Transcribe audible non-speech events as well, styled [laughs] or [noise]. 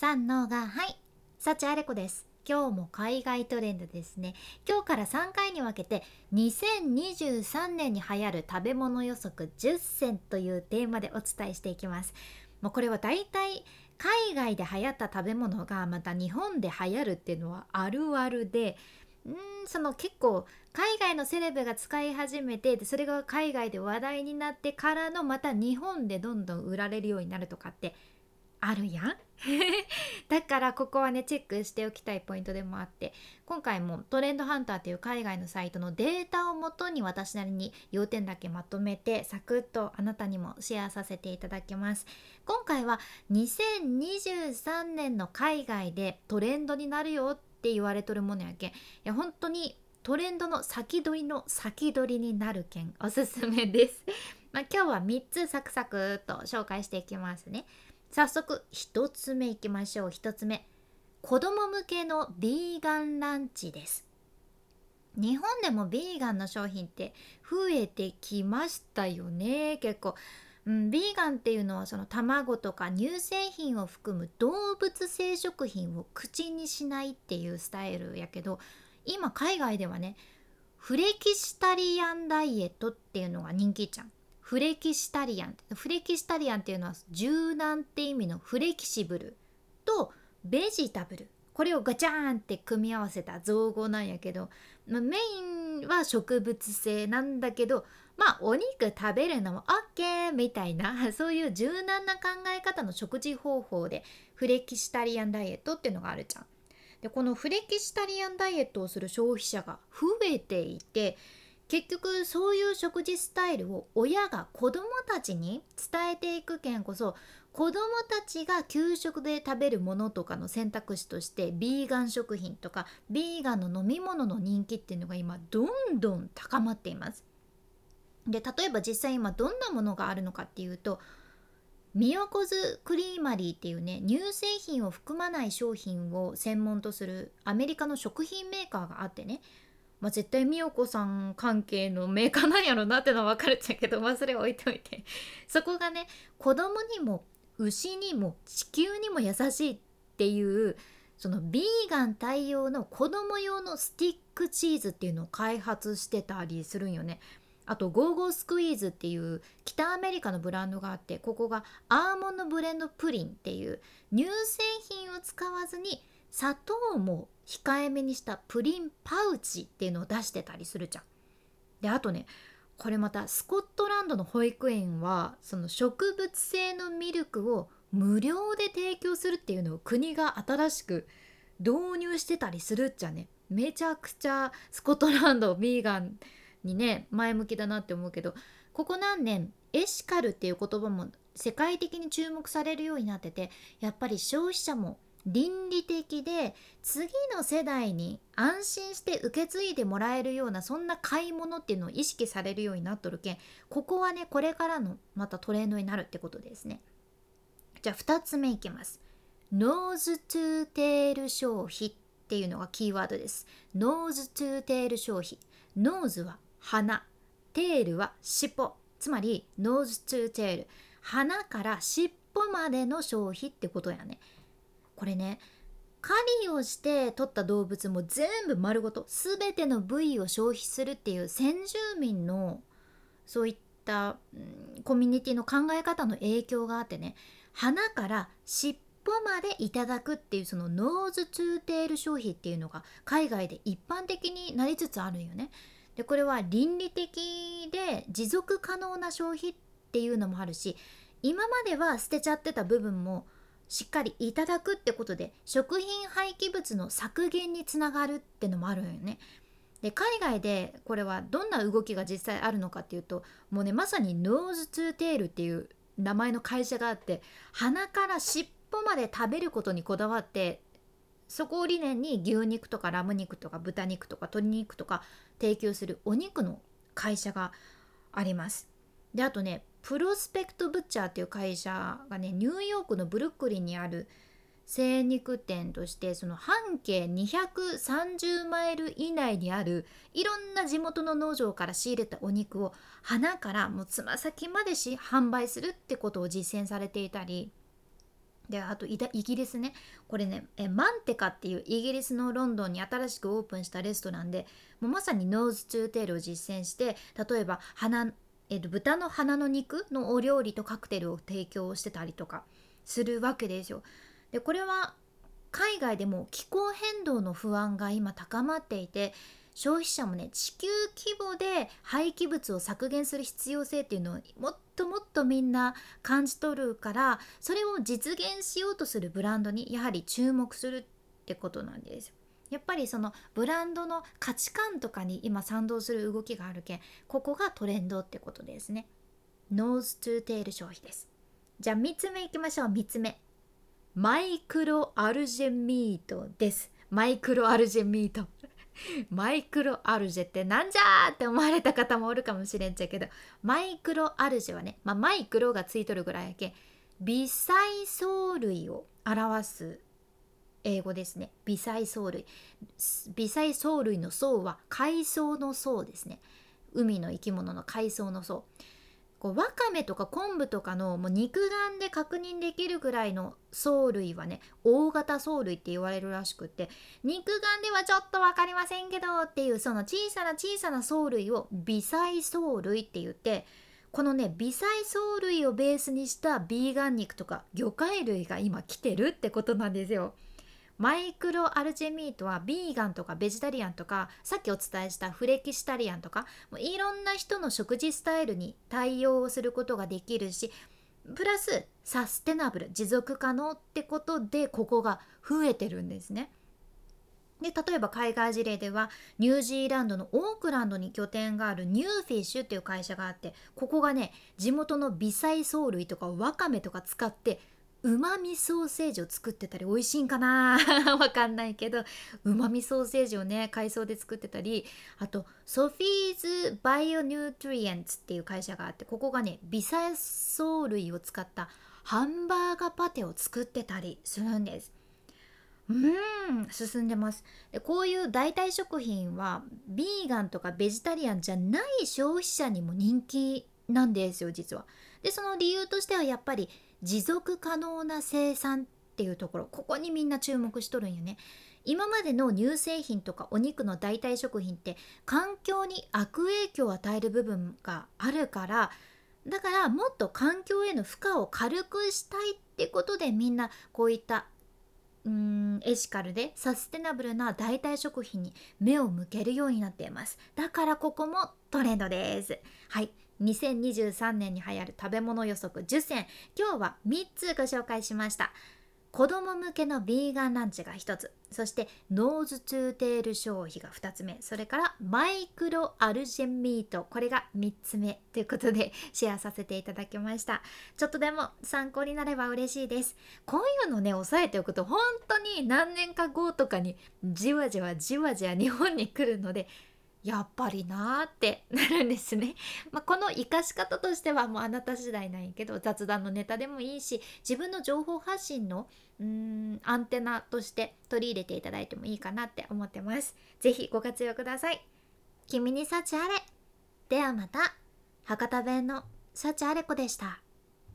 三のがはい幸あれ子です。今日も海外トレンドですね。今日から3回に分けて2023年に流行る食べ物予測10選というテーマでお伝えしていきます。もうこれはだいたい海外で流行った食べ物がまた日本で流行るっていうのはあるあるでんその結構海外のセレブが使い始めてでそれが海外で話題になってからのまた日本でどんどん売られるようになるとかってあるやん。[laughs] だからここはねチェックしておきたいポイントでもあって今回もトレンドハンターという海外のサイトのデータをもとに私なりに要点だけまとめてサクッとあなたにもシェアさせていただきます。今回は2023年の海外でトレンドになるよって言われとるものやけん。いや本当にトレンドの先取りの先取りになる件おすすめです。まあ、今日は3つサクサクと紹介していきますね。早速1つ目いきましょう。1つ目。子供向けのビーガンランチです。日本でもビーガンの商品って増えてきましたよね。結構、うん、ビーガンっていうのはその卵とか乳製品を含む動物性食品を口にしないっていうスタイルやけど今海外ではねフレキシタリアンダイエットっていうのが人気じゃん。フレキシタリアンフレキシタリアンっていうのは柔軟って意味のフレキシブルとベジタブルこれをガチャーンって組み合わせた造語なんやけど、まあ、メインは植物性なんだけどまあお肉食べるのも OK みたいな [laughs] そういう柔軟な考え方の食事方法でフレキシタリアンダイエットっていうのがあるじゃん。でこのフレキシタリアンダイエットをする消費者が増えていて結局そういう食事スタイルを親が子どもたちに伝えていくけんこそ子どもたちが給食で食べるものとかの選択肢としてビーガン食品とかビーガンの飲み物の人気っていうのが今どんどん高まっています。で例えば実際今どんなものがあるのかっていうとミヨコズクリーマリーっていうね乳製品を含まない商品を専門とするアメリカの食品メーカーがあってねまあ、絶対美代子さん関係のメーカーなんやろなってのは分かるっちゃけどまあそれ置いておいてそこがね子供にも牛にも地球にも優しいっていうそのビーガン対応の子供用のスティックチーズっていうのを開発してたりするんよね。あと GoGo squeeZ っていう北アメリカのブランドがあってここがアーモンドブレンドプリンっていう乳製品を使わずに砂糖も控えめにしたプリンパウチっていうのを出してたりするじゃん。であとねこれまたスコットランドの保育園はその植物性のミルクを無料で提供するっていうのを国が新しく導入してたりするっちゃねめちゃくちゃスコットランドビーガンにね前向きだなって思うけどここ何年エシカルっていう言葉も世界的に注目されるようになっててやっぱり消費者も倫理的で次の世代に安心して受け継いでもらえるようなそんな買い物っていうのを意識されるようになっとるけんここはねこれからのまたトレンドになるってことですね。じゃあ2つ目いきます。 nose to tail 消費っていうのがキーワードです。 nose to tail 消費。 nose は鼻tail は尻尾。つまり nose to tail。鼻から尻尾までの消費ってことやね。これね狩りをして取った動物も全部丸ごと全ての部位を消費するっていう先住民のそういった、うん、コミュニティの考え方の影響があってね鼻から尻尾までいただくっていうその nose to tail 消費っていうのが海外で一般的になりつつあるんよね。でこれは倫理的で持続可能な消費っていうのもあるし今までは捨てちゃってた部分もしっかりいただくってことで食品廃棄物の削減につながるってのもあるよね。で海外でこれはどんな動きが実際あるのかっていうともうねまさに nose to tail っていう名前の会社があって鼻から尻尾まで食べることにこだわってそこを理念に牛肉とかラム肉とか豚肉とか鶏肉とか提供するお肉の会社があります。であとねプロスペクトブッチャーっていう会社がねニューヨークのブルックリンにある精肉店としてその半径230マイル以内にあるいろんな地元の農場から仕入れたお肉を花からもうつま先までし販売するってことを実践されていたりであとイギリスね。これねえマンテカっていうイギリスのロンドンに新しくオープンしたレストランでもうまさに nose to tail を実践して例えば鼻、えっと、豚の鼻の肉のお料理とカクテルを提供してたりとかするわけですよ。でこれは海外でも気候変動の不安が今高まっていて消費者もね地球規模で廃棄物を削減する必要性っていうのをもっともっとみんな感じ取るからそれを実現しようとするブランドにやはり注目するってことなんですよ。やっぱりそのブランドの価値観とかに今賛同する動きがあるけんここがトレンドってことですね。 nose to tail 消費です。じゃあ3つ目いきましょう3つ目。 microalgae meat です。 microalgae meat。microalgae [laughs] ってなんじゃーって思われた方もおるかもしれんちゃけどマイクロアルジェはね、まあ、マイクロがついとるぐらいやけ微細藻類を表す英語ですね。微細藻類。微細藻類の層は海藻の層ですね。海の生き物の海藻の層。こうわかめとか昆布とかのもう肉眼で確認できるぐらいの藻類はね大型藻類って言われるらしくって肉眼ではちょっと分かりませんけどっていうその小さな小さな藻類を微細藻類って言ってこのね微細藻類をベースにしたビーガン肉とか魚介類が今来てるってことなんですよ。マイクロアルジェミートはビーガンとかベジタリアンとかさっきお伝えしたフレキシタリアンとかもういろんな人の食事スタイルに対応することができるしプラスサステナブル持続可能ってことでここが増えてるんですね。で例えば海外事例ではニュージーランドのオークランドに拠点がある NewFish っていう会社があってここがね地元の微細藻類とかわかめとか使ってうまみソーセージを作ってたり美味しいんかな？[laughs] わかんないけど。うまみソーセージをね海藻で作ってたりあと Sophie's BioNutrients っていう会社があってここがね微細藻類を使ったハンバーガーパテを作ってたりするんです。うん進んでます。でこういう代替食品はビーガンとかベジタリアンじゃない消費者にも人気なんですよ実は。でその理由としてはやっぱり持続可能な生産っていうところここにみんな注目しとるんよね。今までの乳製品とかお肉の代替食品って環境に悪影響を与える部分があるからだからもっと環境への負荷を軽くしたいってことでみんなこういったうんエシカルでサステナブルな代替食品に目を向けるようになっています。だからここもトレンドです。はい。2023年に流行る食べ物予測10選今日は3つご紹介しました。子供向けのビーガンランチが1つ。そして nose to tail 消費が2つ目。それから micro algae in meat。これが3つ目ということでシェアさせていただきました。ちょっとでも参考になれば嬉しいです。こういうのね押さえておくと本当に何年か後とかにじわじわじわじわ日本に来るのでやっぱりなーってなるんですね。[laughs] まあ、この活かし方としてはもうあなた次第なんやけど雑談のネタでもいいし自分の情報発信のうーんアンテナとして取り入れていただいてもいいかなって思ってます。是非ご活用ください。君に幸あれ。ではまた。博多弁の幸あれ子でした。